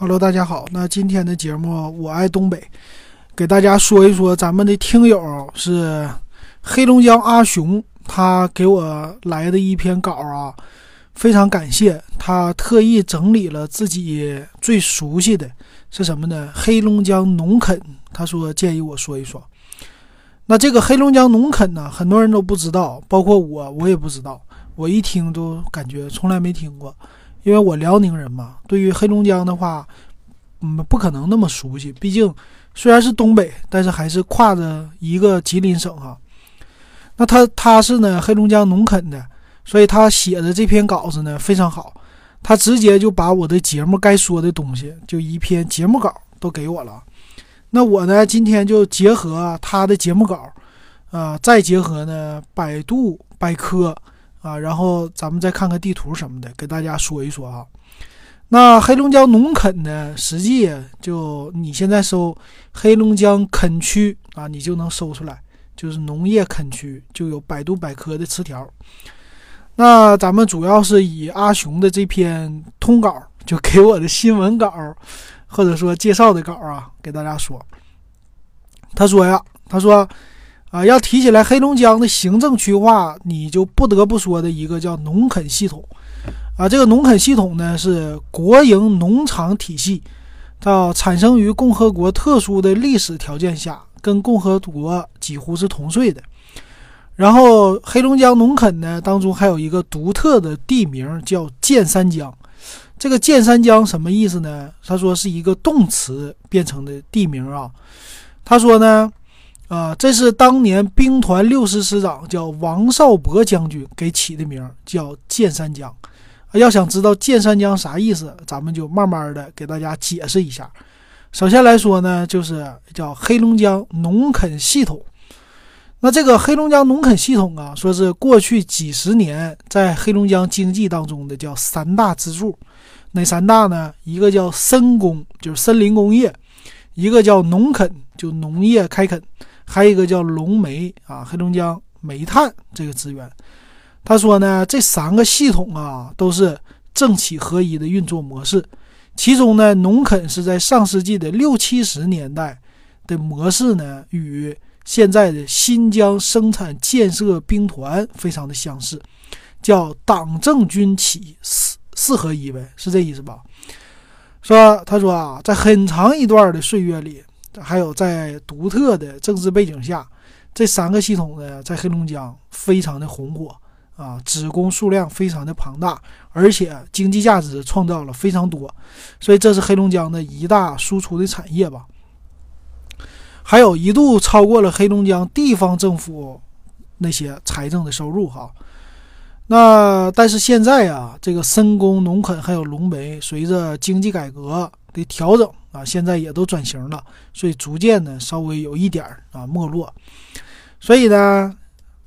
Hello，大家好。那今天的节目我爱东北，给大家说一说咱们的听友是黑龙江阿雄，他给我来的一篇稿啊，非常感谢他特意整理了自己最熟悉的是什么呢？黑龙江农垦，他说建议我说一说。那这个黑龙江农垦呢，很多人都不知道，包括我，我也不知道。我一听都感觉从来没听过，因为我辽宁人嘛，对于黑龙江的话，嗯，不可能那么熟悉。毕竟虽然是东北，但是还是跨着一个吉林省哈。那他他是呢黑龙江农垦的，所以他写的这篇稿子呢非常好，他直接就把我的节目该说的东西，就一篇节目稿都给我了。那我呢，今天就结合他的节目稿，啊，再结合呢百度百科啊，然后咱们再看看地图什么的，给大家说一说啊。那黑龙江农垦呢，实际就你现在搜黑龙江垦区啊，你就能搜出来，就是农业垦区，就有百度百科的词条。那咱们主要是以阿雄的这篇通稿，就给我的新闻稿。或者说介绍的稿啊，给大家说。他说呀，他说啊，要提起来黑龙江的行政区划，你就不得不说的一个叫农垦系统啊。这个农垦系统呢，是国营农场体系，到产生于共和国特殊的历史条件下，跟共和国几乎是同岁的。然后黑龙江农垦呢，当中还有一个独特的地名叫建三江。这个建三江什么意思呢？他说是一个动词变成的地名啊。他说呢，啊，这是当年兵团六师师长叫王少伯将军给起的名，叫剑三江。要想知道剑三江啥意思，咱们就慢慢的给大家解释一下。首先来说呢，就是叫黑龙江农垦系统。那这个黑龙江农垦系统啊，说是过去几十年在黑龙江经济当中的叫三大支柱。哪三大呢？一个叫森工，就是森林工业；一个叫农垦，就农业开垦；还有一个叫龙煤啊，黑龙江煤炭这个资源。他说呢，这三个系统啊都是政企合一的运作模式。其中呢，农垦是在上世纪的六七十年代的模式呢，与现在的新疆生产建设兵团非常的相似，叫党政军企四。四合一呗，是这意思吧？说他说啊，在很长一段的岁月里，还有在独特的政治背景下，这三个系统呢，在黑龙江非常的红火啊，职工数量非常的庞大，而且经济价值创造了非常多，所以这是黑龙江的一大输出的产业吧。还有一度超过了黑龙江地方政府那些财政的收入哈。那但是现在啊，这个深工、农垦还有龙煤，随着经济改革的调整啊，现在也都转型了，所以逐渐呢，稍微有一点儿啊没落。所以呢，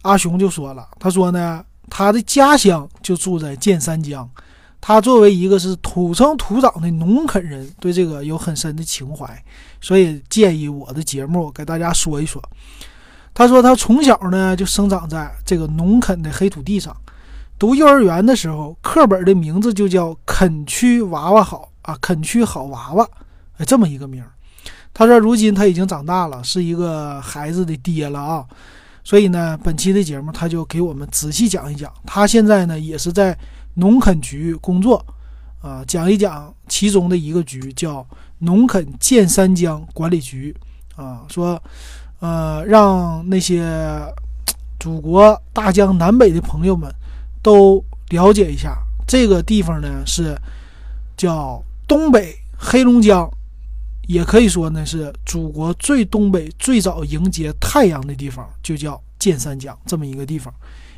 阿雄就说了，他说呢，他的家乡就住在建三江，他作为一个是土生土长的农垦人，对这个有很深的情怀，所以建议我的节目给大家说一说。他说他从小呢就生长在这个农垦的黑土地上。读幼儿园的时候，课本的名字就叫“垦区娃娃好”啊，“垦区好娃娃”，这么一个名儿。他说，如今他已经长大了，是一个孩子的爹了啊。所以呢，本期的节目他就给我们仔细讲一讲。他现在呢也是在农垦局工作啊，讲一讲其中的一个局叫农垦建三江管理局啊，说呃，让那些祖国大江南北的朋友们。都了解一下这个地方呢，是叫东北黑龙江，也可以说呢是祖国最东北、最早迎接太阳的地方，就叫建三江这么一个地方，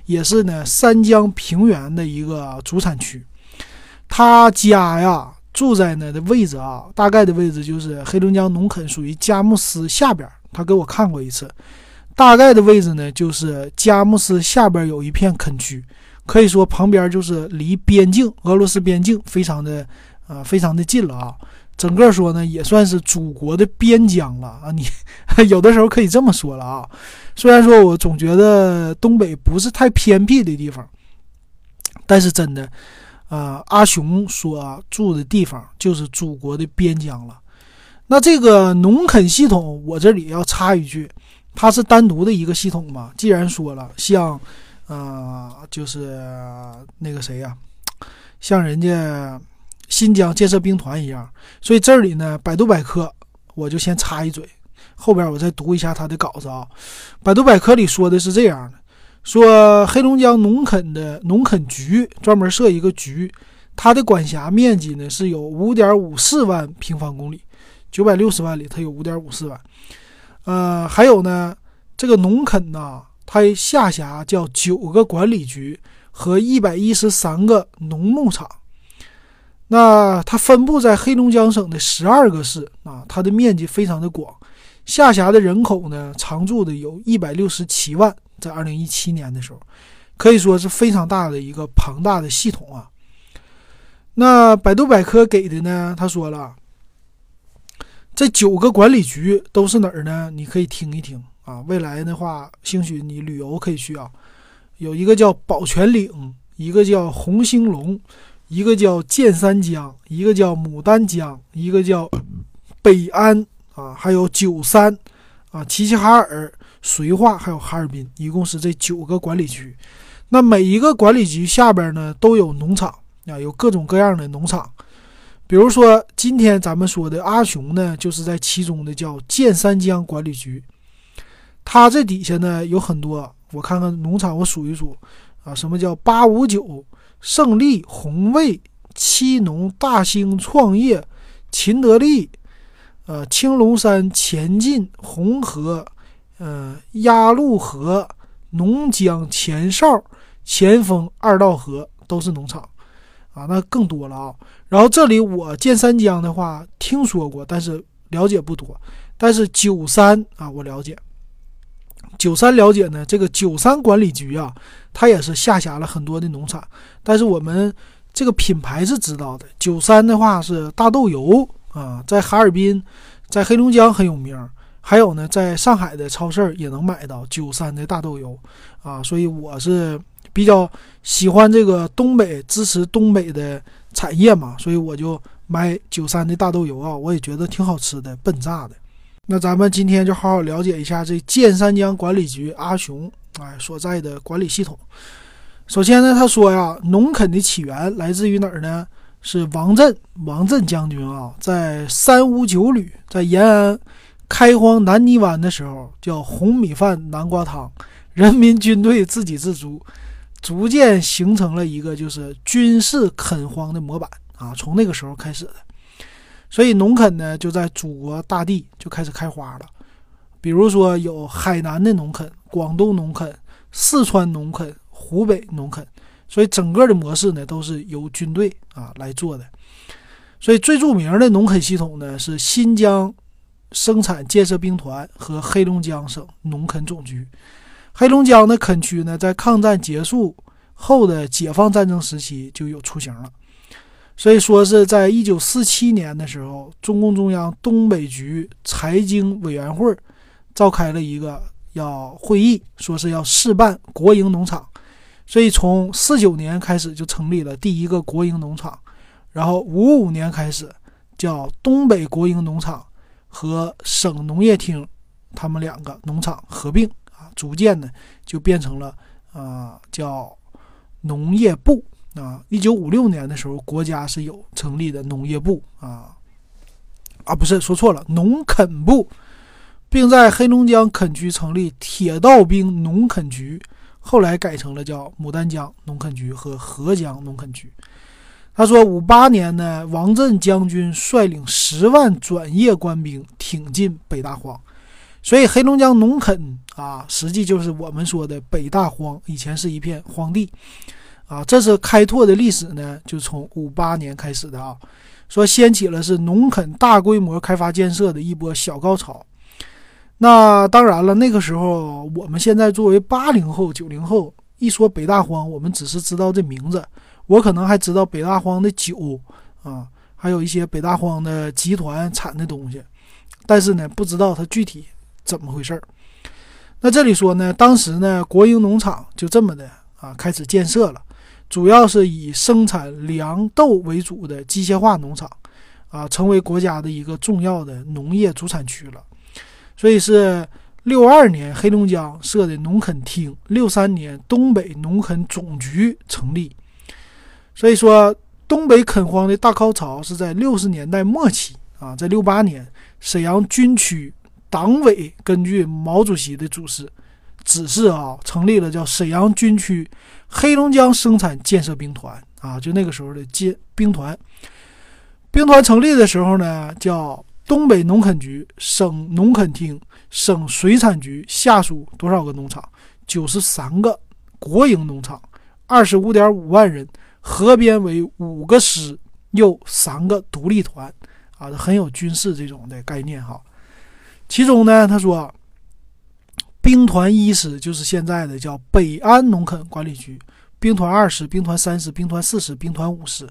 也是呢三江平原的一个主产区。他家呀住在呢的位置啊，大概的位置就是黑龙江农垦属于佳木斯下边，他给我看过一次，大概的位置呢就是佳木斯下边有一片垦区。可以说旁边就是离边境俄罗斯边境非常的，呃，非常的近了啊。整个说呢，也算是祖国的边疆了啊。你 有的时候可以这么说了啊。虽然说我总觉得东北不是太偏僻的地方，但是真的，呃，阿雄所住的地方就是祖国的边疆了。那这个农垦系统，我这里要插一句，它是单独的一个系统嘛？既然说了，像，呃，就是那个谁呀，像人家新疆建设兵团一样，所以这里呢，百度百科我就先插一嘴。后边我再读一下他的稿子啊，百度百科里说的是这样的：说黑龙江农垦的农垦局专门设一个局，它的管辖面积呢是有五点五四万平方公里，九百六十万里它有五点五四万。呃，还有呢，这个农垦呢，它下辖叫九个管理局和一百一十三个农牧场。那它分布在黑龙江省的十二个市啊，它的面积非常的广。下辖的人口呢，常住的有一百六十七万，在二零一七年的时候，可以说是非常大的一个庞大的系统啊。那百度百科给的呢，他说了，这九个管理局都是哪儿呢？你可以听一听啊。未来的话，兴许你旅游可以去啊。有一个叫宝泉岭，一个叫红星龙，一个叫建三江，一个叫牡丹江，一个叫北安。啊，还有九三，啊，齐齐哈尔、绥化，还有哈尔滨，一共是这九个管理局。那每一个管理局下边呢，都有农场啊，有各种各样的农场。比如说今天咱们说的阿雄呢，就是在其中的叫建三江管理局。它这底下呢有很多，我看看农场，我数一数啊，什么叫八五九、胜利、红卫、七农、大兴创业、秦德利。呃，青龙山、前进、红河、呃，鸭绿河、农江、前哨、前锋、二道河都是农场，啊，那更多了啊。然后这里我建三江的话听说过，但是了解不多。但是九三啊，我了解。九三了解呢，这个九三管理局啊，它也是下辖了很多的农场，但是我们这个品牌是知道的。九三的话是大豆油。啊，在哈尔滨，在黑龙江很有名，还有呢，在上海的超市也能买到九三的大豆油，啊，所以我是比较喜欢这个东北，支持东北的产业嘛，所以我就买九三的大豆油啊，我也觉得挺好吃的，笨炸的。那咱们今天就好好了解一下这建三江管理局阿雄哎所在的管理系统。首先呢，他说呀，农垦的起源来自于哪儿呢？是王震，王震将军啊，在三五九旅在延安开荒南泥湾的时候，叫红米饭南瓜汤，人民军队自给自足，逐渐形成了一个就是军事垦荒的模板啊。从那个时候开始的，所以农垦呢就在祖国大地就开始开花了。比如说有海南的农垦、广东农垦、四川农垦、湖北农垦。所以整个的模式呢，都是由军队啊来做的。所以最著名的农垦系统呢，是新疆生产建设兵团和黑龙江省农垦总局。黑龙江的垦区呢，在抗战结束后的解放战争时期就有雏形了。所以说是在一九四七年的时候，中共中央东北局财经委员会召开了一个要会议，说是要试办国营农场。所以从四九年开始就成立了第一个国营农场，然后五五年开始叫东北国营农场和省农业厅，他们两个农场合并啊，逐渐的就变成了啊叫农业部啊。一九五六年的时候，国家是有成立的农业部啊啊不是说错了，农垦部，并在黑龙江垦区成立铁道兵农垦局。后来改成了叫牡丹江农垦局和合江农垦局。他说，五八年呢，王震将军率领十万转业官兵挺进北大荒，所以黑龙江农垦啊，实际就是我们说的北大荒，以前是一片荒地啊。这是开拓的历史呢，就从五八年开始的啊，说掀起了是农垦大规模开发建设的一波小高潮。那当然了，那个时候我们现在作为八零后、九零后，一说北大荒，我们只是知道这名字。我可能还知道北大荒的酒啊，还有一些北大荒的集团产的东西，但是呢，不知道它具体怎么回事儿。那这里说呢，当时呢，国营农场就这么的啊开始建设了，主要是以生产粮豆为主的机械化农场，啊，成为国家的一个重要的农业主产区了。所以是六二年黑龙江设的农垦厅，六三年东北农垦总局成立。所以说，东北垦荒的大高潮是在六十年代末期啊，在六八年，沈阳军区党委根据毛主席的指示，指示啊，成立了叫沈阳军区黑龙江生产建设兵团啊，就那个时候的建兵团。兵团成立的时候呢，叫东北农垦局、省农垦厅、省水产局下属多少个农场？九十三个国营农场，二十五点五万人。合编为五个师，又三个独立团，啊，很有军事这种的概念哈。其中呢，他说，兵团一师就是现在的叫北安农垦管理局，兵团二师、兵团三师、兵团四师、兵团五师，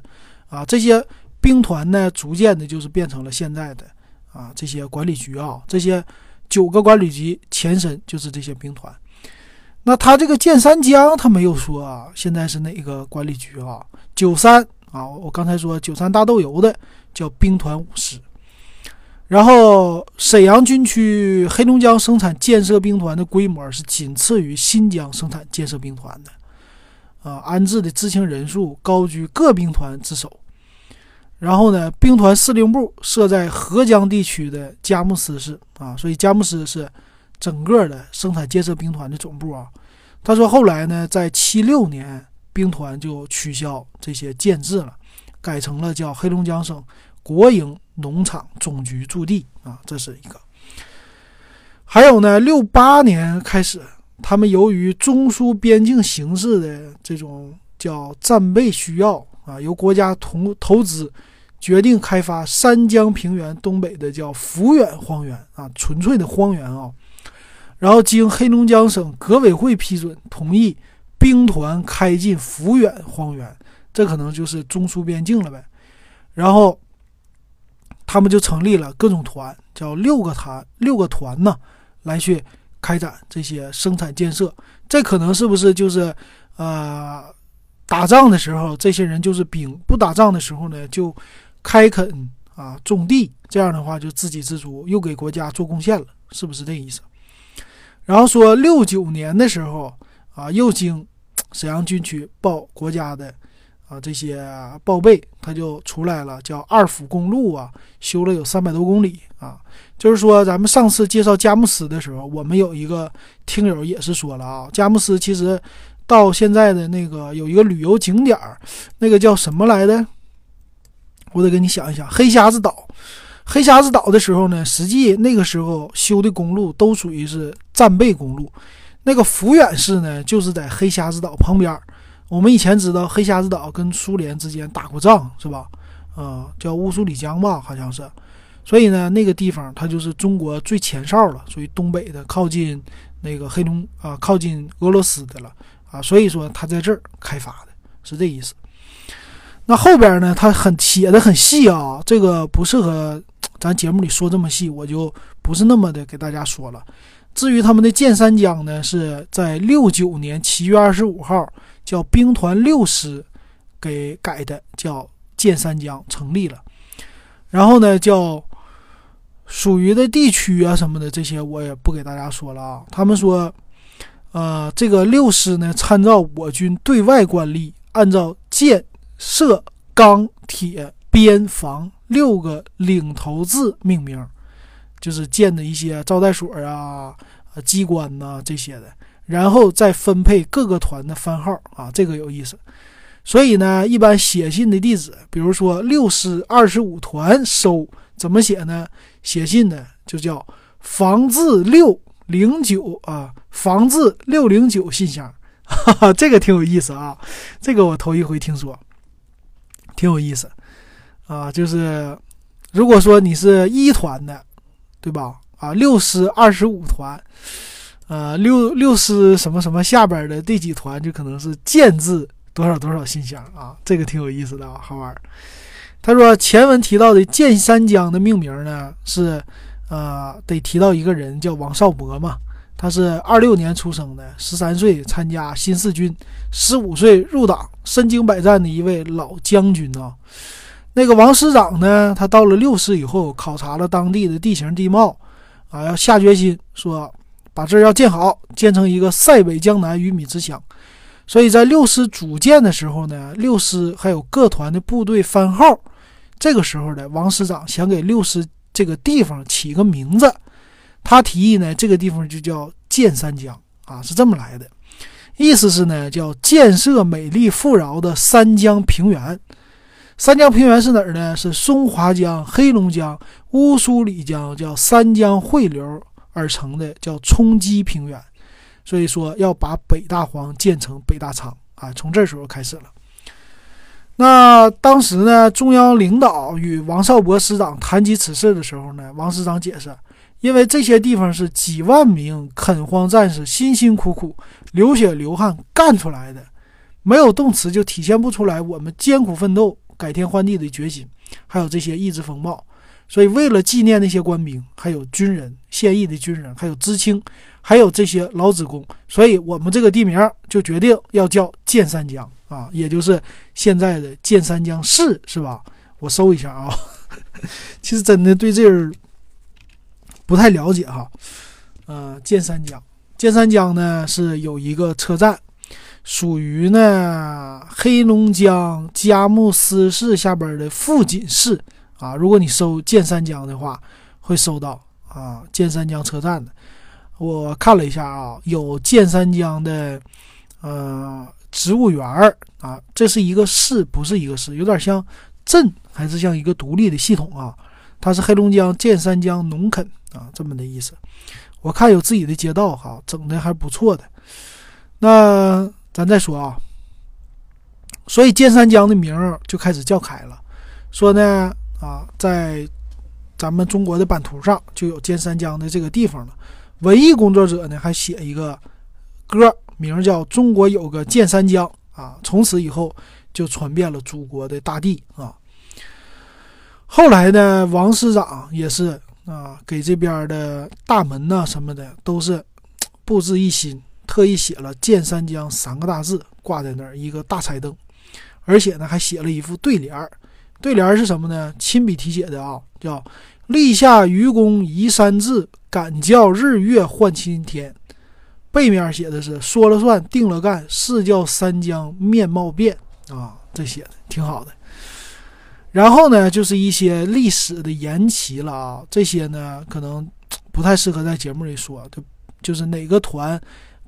啊，这些兵团呢，逐渐的就是变成了现在的啊这些管理局啊，这些九个管理局前身就是这些兵团。那他这个建三江，他没有说啊，现在是哪个管理局啊？九三啊，我刚才说九三大豆油的叫兵团五师，然后沈阳军区黑龙江生产建设兵团的规模是仅次于新疆生产建设兵团的，啊，安置的知青人数高居各兵团之首。然后呢，兵团司令部设在合江地区的佳木斯市啊，所以佳木斯是。整个的生产建设兵团的总部啊，他说后来呢，在七六年兵团就取消这些建制了，改成了叫黑龙江省国营农场总局驻地啊，这是一个。还有呢，六八年开始，他们由于中苏边境形势的这种叫战备需要啊，由国家投投资，决定开发三江平原东北的叫抚远荒原啊，纯粹的荒原啊。然后经黑龙江省革委会批准同意，兵团开进抚远荒原，这可能就是中苏边境了呗。然后他们就成立了各种团，叫六个团，六个团呢，来去开展这些生产建设。这可能是不是就是呃，打仗的时候这些人就是兵，不打仗的时候呢就开垦啊种地，这样的话就自给自足，又给国家做贡献了，是不是这意思？然后说六九年的时候啊，又经沈阳军区报国家的啊这些报备，他就出来了，叫二府公路啊，修了有三百多公里啊。就是说，咱们上次介绍佳木斯的时候，我们有一个听友也是说了啊，佳木斯其实到现在的那个有一个旅游景点儿，那个叫什么来的？我得给你想一想，黑匣子岛。黑匣子岛的时候呢，实际那个时候修的公路都属于是战备公路。那个抚远市呢，就是在黑匣子岛旁边。我们以前知道黑瞎子岛跟苏联之间打过仗，是吧？啊，叫乌苏里江吧，好像是。所以呢，那个地方它就是中国最前哨了，属于东北的，靠近那个黑龙啊，靠近俄罗斯的了啊。所以说，它在这儿开发的是这意思。那后边呢，它很写的很细啊，这个不适合。咱节目里说这么细，我就不是那么的给大家说了。至于他们的建三江呢，是在六九年七月二十五号，叫兵团六师给改的，叫建三江成立了。然后呢，叫属于的地区啊什么的这些，我也不给大家说了啊。他们说，呃，这个六师呢，参照我军对外惯例，按照建设钢铁边防。六个领头字命名，就是建的一些招待所啊、呃机关呐这些的，然后再分配各个团的番号啊，这个有意思。所以呢，一般写信的地址，比如说六师二十五团收，怎么写呢？写信呢就叫房字六零九啊，房字六零九信箱，哈哈，这个挺有意思啊，这个我头一回听说，挺有意思。啊，就是如果说你是一团的，对吧？啊，六师二十五团，呃，六六师什么什么下边的第几团，就可能是建字多少多少信箱啊，这个挺有意思的啊，好玩。他说前文提到的建三江的命名呢，是呃得提到一个人叫王少博嘛，他是二六年出生的，十三岁参加新四军，十五岁入党，身经百战的一位老将军啊。那个王师长呢，他到了六师以后，考察了当地的地形地貌，啊，要下决心说把这儿要建好，建成一个塞北江南鱼米之乡。所以在六师组建的时候呢，六师还有各团的部队番号。这个时候呢，王师长想给六师这个地方起个名字，他提议呢，这个地方就叫建三江啊，是这么来的，意思是呢，叫建设美丽富饶的三江平原。三江平原是哪儿呢？是松花江、黑龙江、乌苏里江，叫三江汇流而成的，叫冲积平原。所以说要把北大荒建成北大仓啊，从这时候开始了。那当时呢，中央领导与王少博师长谈及此事的时候呢，王师长解释，因为这些地方是几万名垦荒战士辛辛苦苦、流血流汗干出来的，没有动词就体现不出来我们艰苦奋斗、改天换地的决心，还有这些意志风貌。所以，为了纪念那些官兵、还有军人、现役的军人、还有知青，还有这些老职工，所以我们这个地名就决定要叫建三江啊，也就是现在的建三江市，是吧？我搜一下啊，其实真的对这儿不太了解哈。呃，建三江，建三江呢是有一个车站，属于呢黑龙江佳木斯市下边的富锦市。啊，如果你搜建三江的话，会搜到啊建三江车站的。我看了一下啊，有建三江的呃植物园儿啊，这是一个市，不是一个市，有点像镇，还是像一个独立的系统啊。它是黑龙江建三江农垦啊这么的意思。我看有自己的街道哈，整的还不错的。那咱再说啊，所以建三江的名就开始叫开了，说呢。啊，在咱们中国的版图上就有建三江的这个地方了。文艺工作者呢还写一个歌，名叫《中国有个建三江》啊，从此以后就传遍了祖国的大地啊。后来呢，王师长也是啊，给这边的大门呐什么的都是布置一新，特意写了“建三江”三个大字挂在那儿，一个大彩灯，而且呢还写了一副对联儿。对联儿是什么呢？亲笔题写的啊，叫“立下愚公移山志，敢叫日月换青天”。背面写的是“说了算，定了干，是叫三江面貌变”啊，这写的挺好的。然后呢，就是一些历史的言齐了啊，这些呢可能不太适合在节目里说，就就是哪个团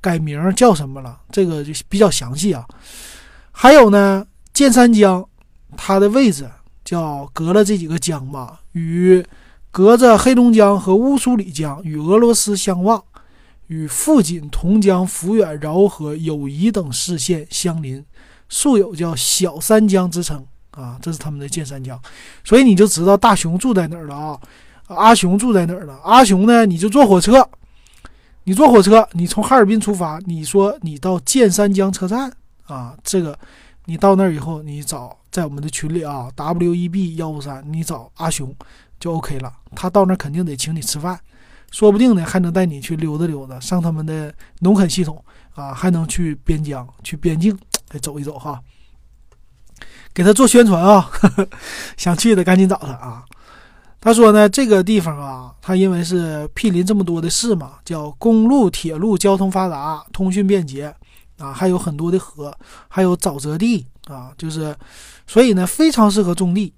改名叫什么了，这个就比较详细啊。还有呢，建三江，它的位置。叫隔了这几个江吧，与隔着黑龙江和乌苏里江与俄罗斯相望，与富锦、同江、抚远、饶河、友谊等市县相邻，素有叫小三江之称啊。这是他们的建三江，所以你就知道大熊住在哪儿了啊。阿雄住在哪儿了？阿雄呢？你就坐火车，你坐火车，你从哈尔滨出发，你说你到建三江车站啊，这个。你到那儿以后，你找在我们的群里啊，W E B 幺五三，你找阿雄就 OK 了。他到那儿肯定得请你吃饭，说不定呢还能带你去溜达溜达，上他们的农垦系统啊，还能去边疆、去边境走一走哈。给他做宣传啊，想去的赶紧找他啊。他说呢，这个地方啊，它因为是毗邻这么多的市嘛，叫公路、铁路交通发达，通讯便捷。啊，还有很多的河，还有沼泽地啊，就是，所以呢，非常适合种地。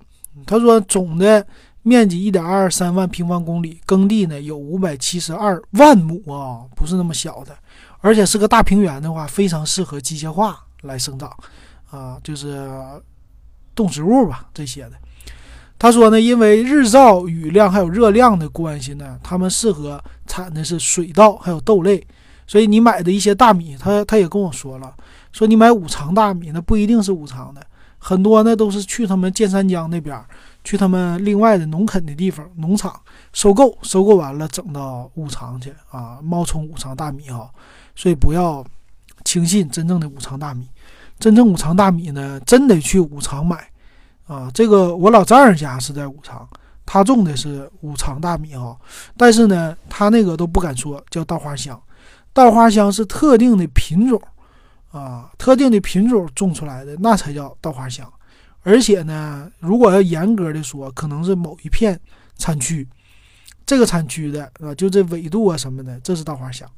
他说，总的面积一点二三万平方公里，耕地呢有五百七十二万亩啊，不是那么小的，而且是个大平原的话，非常适合机械化来生长啊，就是动植物吧这些的。他说呢，因为日照、雨量还有热量的关系呢，他们适合产的是水稻还有豆类。所以你买的一些大米，他他也跟我说了，说你买五常大米，那不一定是五常的，很多呢都是去他们建三江那边，去他们另外的农垦的地方农场收购，收购完了整到五常去啊，冒充五常大米哈。所以不要轻信真正的五常大米，真正五常大米呢，真得去五常买啊。这个我老丈人家是在五常，他种的是五常大米哈，但是呢，他那个都不敢说叫稻花香。稻花香是特定的品种啊，特定的品种种出来的，那才叫稻花香。而且呢，如果要严格的说，可能是某一片产区，这个产区的啊，就这纬度啊什么的，这是稻花香。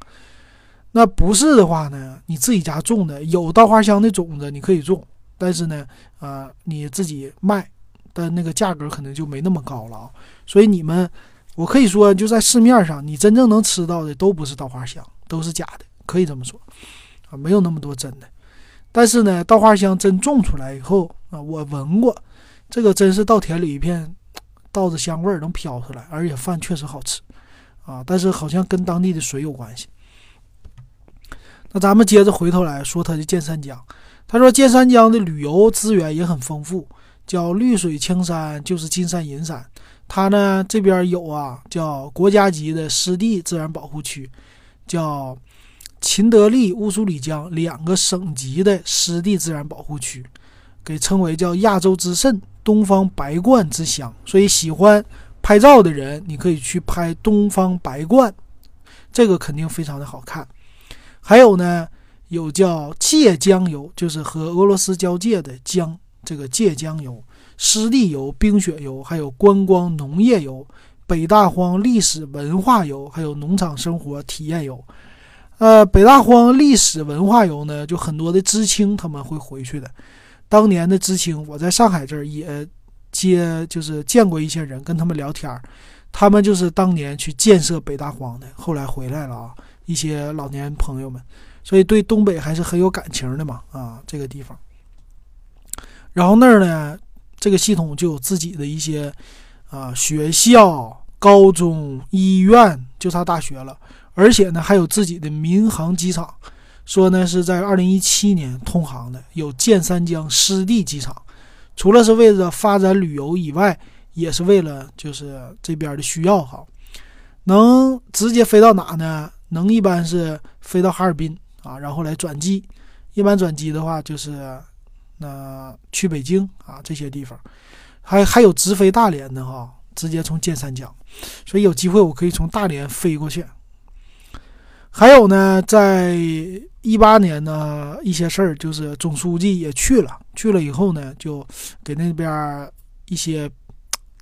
那不是的话呢，你自己家种的有稻花香的种子，你可以种，但是呢，啊，你自己卖的那个价格可能就没那么高了啊。所以你们，我可以说，就在市面上，你真正能吃到的都不是稻花香，都是假的，可以这么说啊，没有那么多真的。但是呢，稻花香真种出来以后啊，我闻过，这个真是稻田里一片稻子香味儿能飘出来，而且饭确实好吃啊。但是好像跟当地的水有关系。那咱们接着回头来说它的剑三江。他说建三江的旅游资源也很丰富，叫绿水青山就是金山银山。它呢这边有啊，叫国家级的湿地自然保护区，叫秦德利乌苏里江两个省级的湿地自然保护区，给称为叫亚洲之肾、东方白鹳之乡。所以喜欢拍照的人，你可以去拍东方白鹳，这个肯定非常的好看。还有呢，有叫界江游，就是和俄罗斯交界的江，这个界江游、湿地游、冰雪游，还有观光农业游、北大荒历史文化游，还有农场生活体验游。呃，北大荒历史文化游呢，就很多的知青他们会回去的。当年的知青，我在上海这儿也接，就是见过一些人，跟他们聊天儿，他们就是当年去建设北大荒的，后来回来了啊。一些老年朋友们，所以对东北还是很有感情的嘛啊，这个地方。然后那儿呢，这个系统就有自己的一些啊学校、高中、医院，就差大学了。而且呢，还有自己的民航机场，说呢是在二零一七年通航的，有建三江湿地机场。除了是为了发展旅游以外，也是为了就是这边的需要哈，能直接飞到哪呢？能一般是飞到哈尔滨啊，然后来转机。一般转机的话，就是那去北京啊这些地方，还还有直飞大连的哈，直接从建三江。所以有机会我可以从大连飞过去。还有呢，在一八年呢一些事儿，就是总书记也去了，去了以后呢，就给那边一些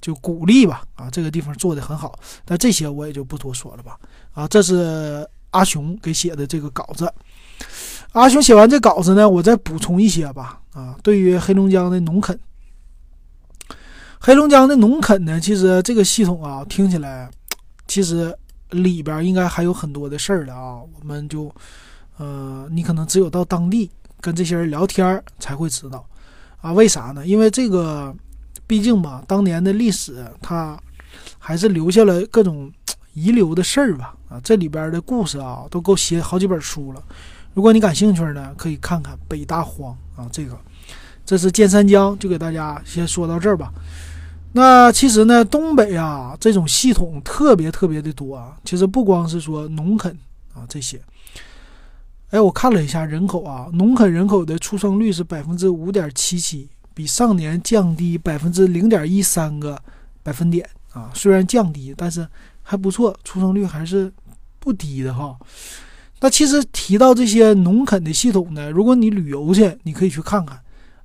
就鼓励吧啊，这个地方做的很好。但这些我也就不多说了吧。啊，这是阿雄给写的这个稿子。阿雄写完这稿子呢，我再补充一些吧。啊，对于黑龙江的农垦，黑龙江的农垦呢，其实这个系统啊，听起来其实里边应该还有很多的事儿的啊。我们就，呃，你可能只有到当地跟这些人聊天才会知道。啊，为啥呢？因为这个，毕竟吧，当年的历史它还是留下了各种。遗留的事儿吧，啊，这里边的故事啊，都够写好几本书了。如果你感兴趣呢，可以看看北大荒啊，这个，这是建三江，就给大家先说到这儿吧。那其实呢，东北啊，这种系统特别特别的多啊。其实不光是说农垦啊这些，哎，我看了一下人口啊，农垦人口的出生率是百分之五点七七，比上年降低百分之零点一三个百分点啊。虽然降低，但是。还不错，出生率还是不低的哈。那其实提到这些农垦的系统呢，如果你旅游去，你可以去看看，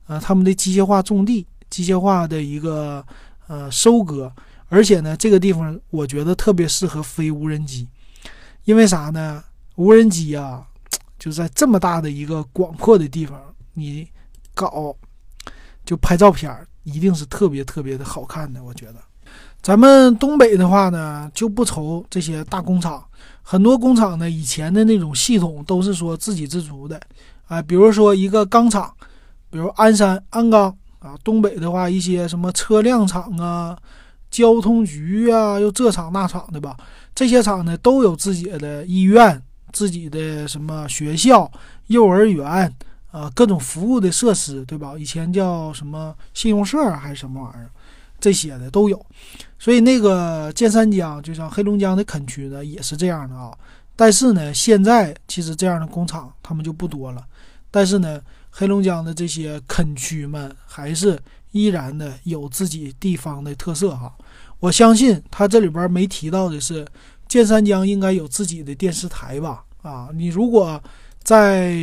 呃，他们的机械化种地、机械化的一个呃收割，而且呢，这个地方我觉得特别适合飞无人机，因为啥呢？无人机啊，就在这么大的一个广阔的地方，你搞就拍照片，一定是特别特别的好看的，我觉得。咱们东北的话呢，就不愁这些大工厂。很多工厂呢，以前的那种系统都是说自给自足的，啊，比如说一个钢厂，比如鞍山鞍钢啊。东北的话，一些什么车辆厂啊、交通局啊，又这厂那厂的吧。这些厂呢，都有自己的医院、自己的什么学校、幼儿园啊，各种服务的设施，对吧？以前叫什么信用社还是什么玩意儿？这些的都有，所以那个建三江，就像黑龙江的垦区呢，也是这样的啊。但是呢，现在其实这样的工厂他们就不多了。但是呢，黑龙江的这些垦区们还是依然的有自己地方的特色哈。我相信他这里边没提到的是，建三江应该有自己的电视台吧？啊。你如果在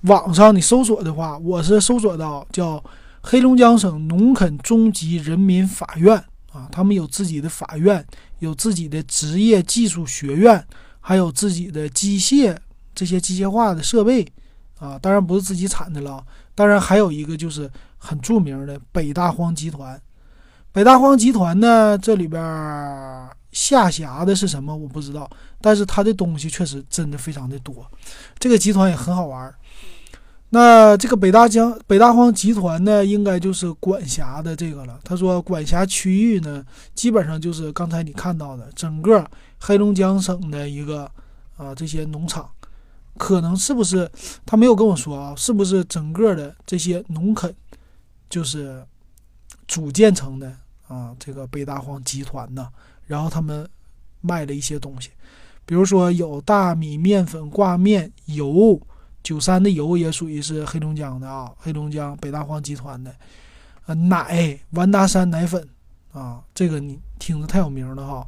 网上你搜索的话，我是搜索到叫黑龙江省农垦中级人民法院啊，他们有自己的法院，有自己的职业技术学院，还有自己的机械这些机械化的设备啊，当然不是自己产的了。当然还有一个就是很著名的北大荒集团。北大荒集团呢，这里边下辖的是什么我不知道，但是它的东西确实真的非常的多。这个集团也很好玩。那这个北大江北大荒集团呢，应该就是管辖的这个了。他说管辖区域呢，基本上就是刚才你看到的整个黑龙江省的一个啊这些农场，可能是不是他没有跟我说啊？是不是整个的这些农垦就是组建成的啊？这个北大荒集团呢？然后他们卖了一些东西，比如说有大米、面粉、挂面、油。九三的油也属于是黑龙江的啊，黑龙江北大荒集团的，呃，奶完达山奶粉啊，这个你听着太有名了哈。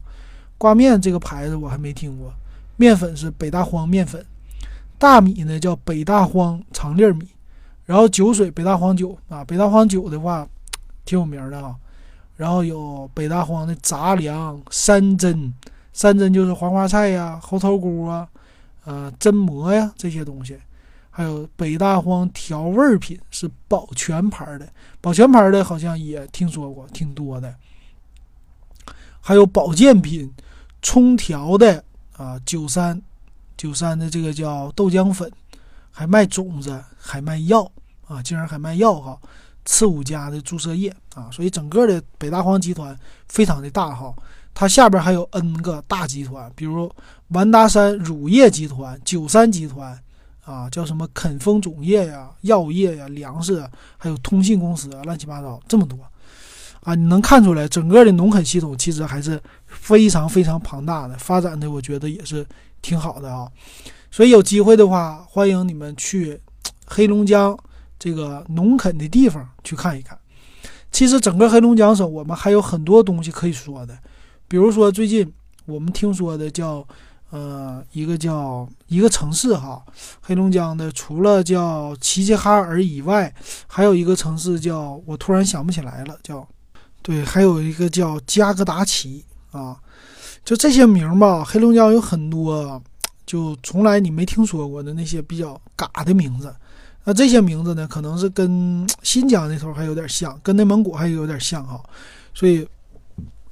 挂面这个牌子我还没听过，面粉是北大荒面粉，大米呢叫北大荒长粒米，然后酒水北大荒酒啊，北大荒酒的话挺有名的啊。然后有北大荒的杂粮山珍，山珍就是黄花菜呀、猴头菇啊、呃榛蘑呀这些东西。还有北大荒调味品是宝泉牌的，宝泉牌的好像也听说过，挺多的。还有保健品，冲调的啊，九三九三的这个叫豆浆粉，还卖种子，还卖药啊，竟然还卖药哈！次五家的注射液啊，所以整个的北大荒集团非常的大哈，它下边还有 N 个大集团，比如完达山乳业集团、九三集团。啊，叫什么垦丰种业呀、药业呀、粮食，还有通信公司啊，乱七八糟这么多啊！你能看出来，整个的农垦系统其实还是非常非常庞大的，发展的我觉得也是挺好的啊。所以有机会的话，欢迎你们去黑龙江这个农垦的地方去看一看。其实整个黑龙江省，我们还有很多东西可以说的，比如说最近我们听说的叫。呃，一个叫一个城市哈，黑龙江的，除了叫齐齐哈尔以外，还有一个城市叫我突然想不起来了，叫对，还有一个叫加格达奇啊，就这些名吧。黑龙江有很多，就从来你没听说过的那些比较嘎的名字。那这些名字呢，可能是跟新疆那头还有点像，跟内蒙古还有点像哈，所以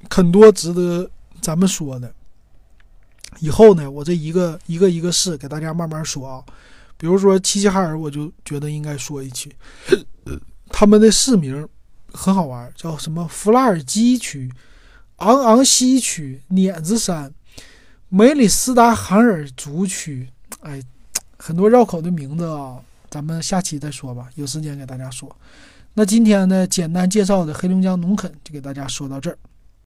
很多值得咱们说的。以后呢，我这一个一个一个市给大家慢慢说啊。比如说齐齐哈尔，我就觉得应该说一句，他们的市名很好玩，叫什么弗拉尔基区、昂昂西区、碾子山、梅里斯达罕尔族区，哎，很多绕口的名字啊。咱们下期再说吧，有时间给大家说。那今天呢，简单介绍的黑龙江农垦就给大家说到这儿。